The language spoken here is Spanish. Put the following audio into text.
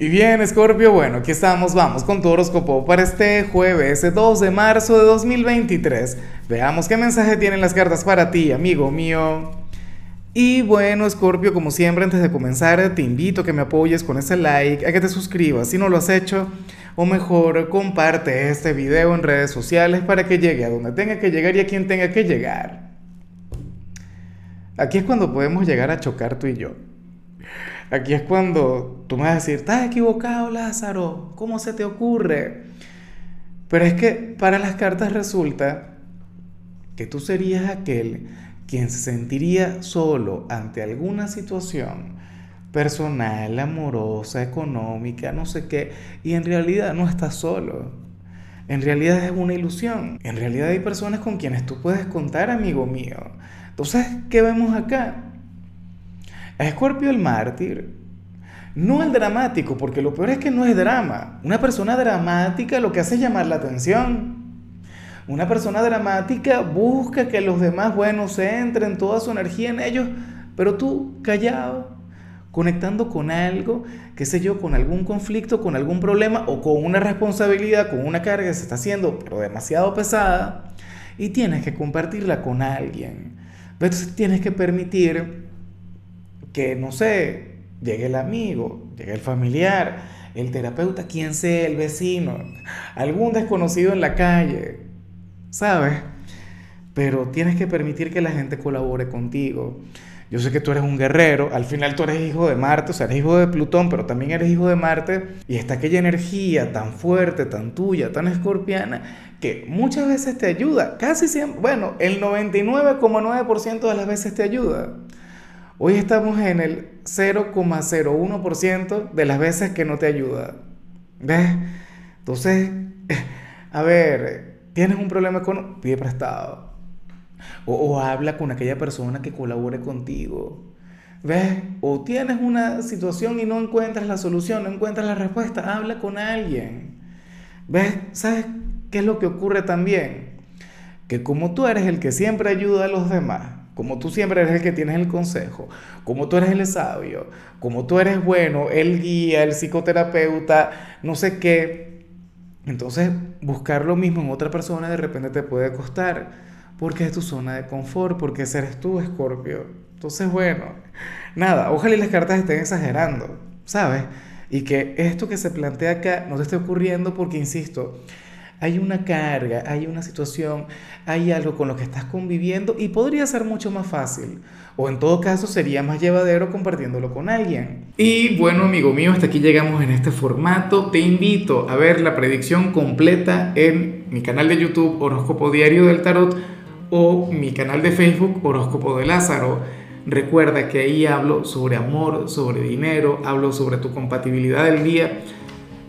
Y bien, Scorpio, bueno, aquí estamos, vamos con tu horóscopo para este jueves 2 de marzo de 2023. Veamos qué mensaje tienen las cartas para ti, amigo mío. Y bueno, Scorpio, como siempre, antes de comenzar, te invito a que me apoyes con ese like, a que te suscribas si no lo has hecho, o mejor, comparte este video en redes sociales para que llegue a donde tenga que llegar y a quien tenga que llegar. Aquí es cuando podemos llegar a chocar tú y yo. Aquí es cuando tú me vas a decir, estás equivocado Lázaro, ¿cómo se te ocurre? Pero es que para las cartas resulta que tú serías aquel quien se sentiría solo ante alguna situación personal, amorosa, económica, no sé qué, y en realidad no estás solo. En realidad es una ilusión. En realidad hay personas con quienes tú puedes contar, amigo mío. Entonces, ¿qué vemos acá? Escorpio el mártir, no el dramático, porque lo peor es que no es drama. Una persona dramática lo que hace es llamar la atención. Una persona dramática busca que los demás, bueno, se entren toda su energía en ellos, pero tú callado, conectando con algo, qué sé yo, con algún conflicto, con algún problema o con una responsabilidad, con una carga que se está haciendo, pero demasiado pesada, y tienes que compartirla con alguien. Entonces tienes que permitir que, no sé, llegue el amigo, llegue el familiar, el terapeuta, quien sea, el vecino, algún desconocido en la calle, ¿sabes? Pero tienes que permitir que la gente colabore contigo. Yo sé que tú eres un guerrero, al final tú eres hijo de Marte, o sea, eres hijo de Plutón, pero también eres hijo de Marte, y está aquella energía tan fuerte, tan tuya, tan escorpiana, que muchas veces te ayuda, casi siempre, bueno, el 99,9% de las veces te ayuda. Hoy estamos en el 0,01% de las veces que no te ayuda. ¿Ves? Entonces, a ver, tienes un problema con... Pide prestado. O, o habla con aquella persona que colabore contigo. ¿Ves? O tienes una situación y no encuentras la solución, no encuentras la respuesta, habla con alguien. ¿Ves? ¿Sabes qué es lo que ocurre también? Que como tú eres el que siempre ayuda a los demás, como tú siempre eres el que tienes el consejo, como tú eres el sabio, como tú eres bueno, el guía, el psicoterapeuta, no sé qué, entonces buscar lo mismo en otra persona de repente te puede costar, porque es tu zona de confort, porque ese eres tú, Escorpio. Entonces, bueno, nada, ojalá y las cartas estén exagerando, ¿sabes? Y que esto que se plantea acá no te esté ocurriendo porque, insisto, hay una carga, hay una situación, hay algo con lo que estás conviviendo y podría ser mucho más fácil. O en todo caso sería más llevadero compartiéndolo con alguien. Y bueno, amigo mío, hasta aquí llegamos en este formato. Te invito a ver la predicción completa en mi canal de YouTube Horóscopo Diario del Tarot o mi canal de Facebook Horóscopo de Lázaro. Recuerda que ahí hablo sobre amor, sobre dinero, hablo sobre tu compatibilidad del día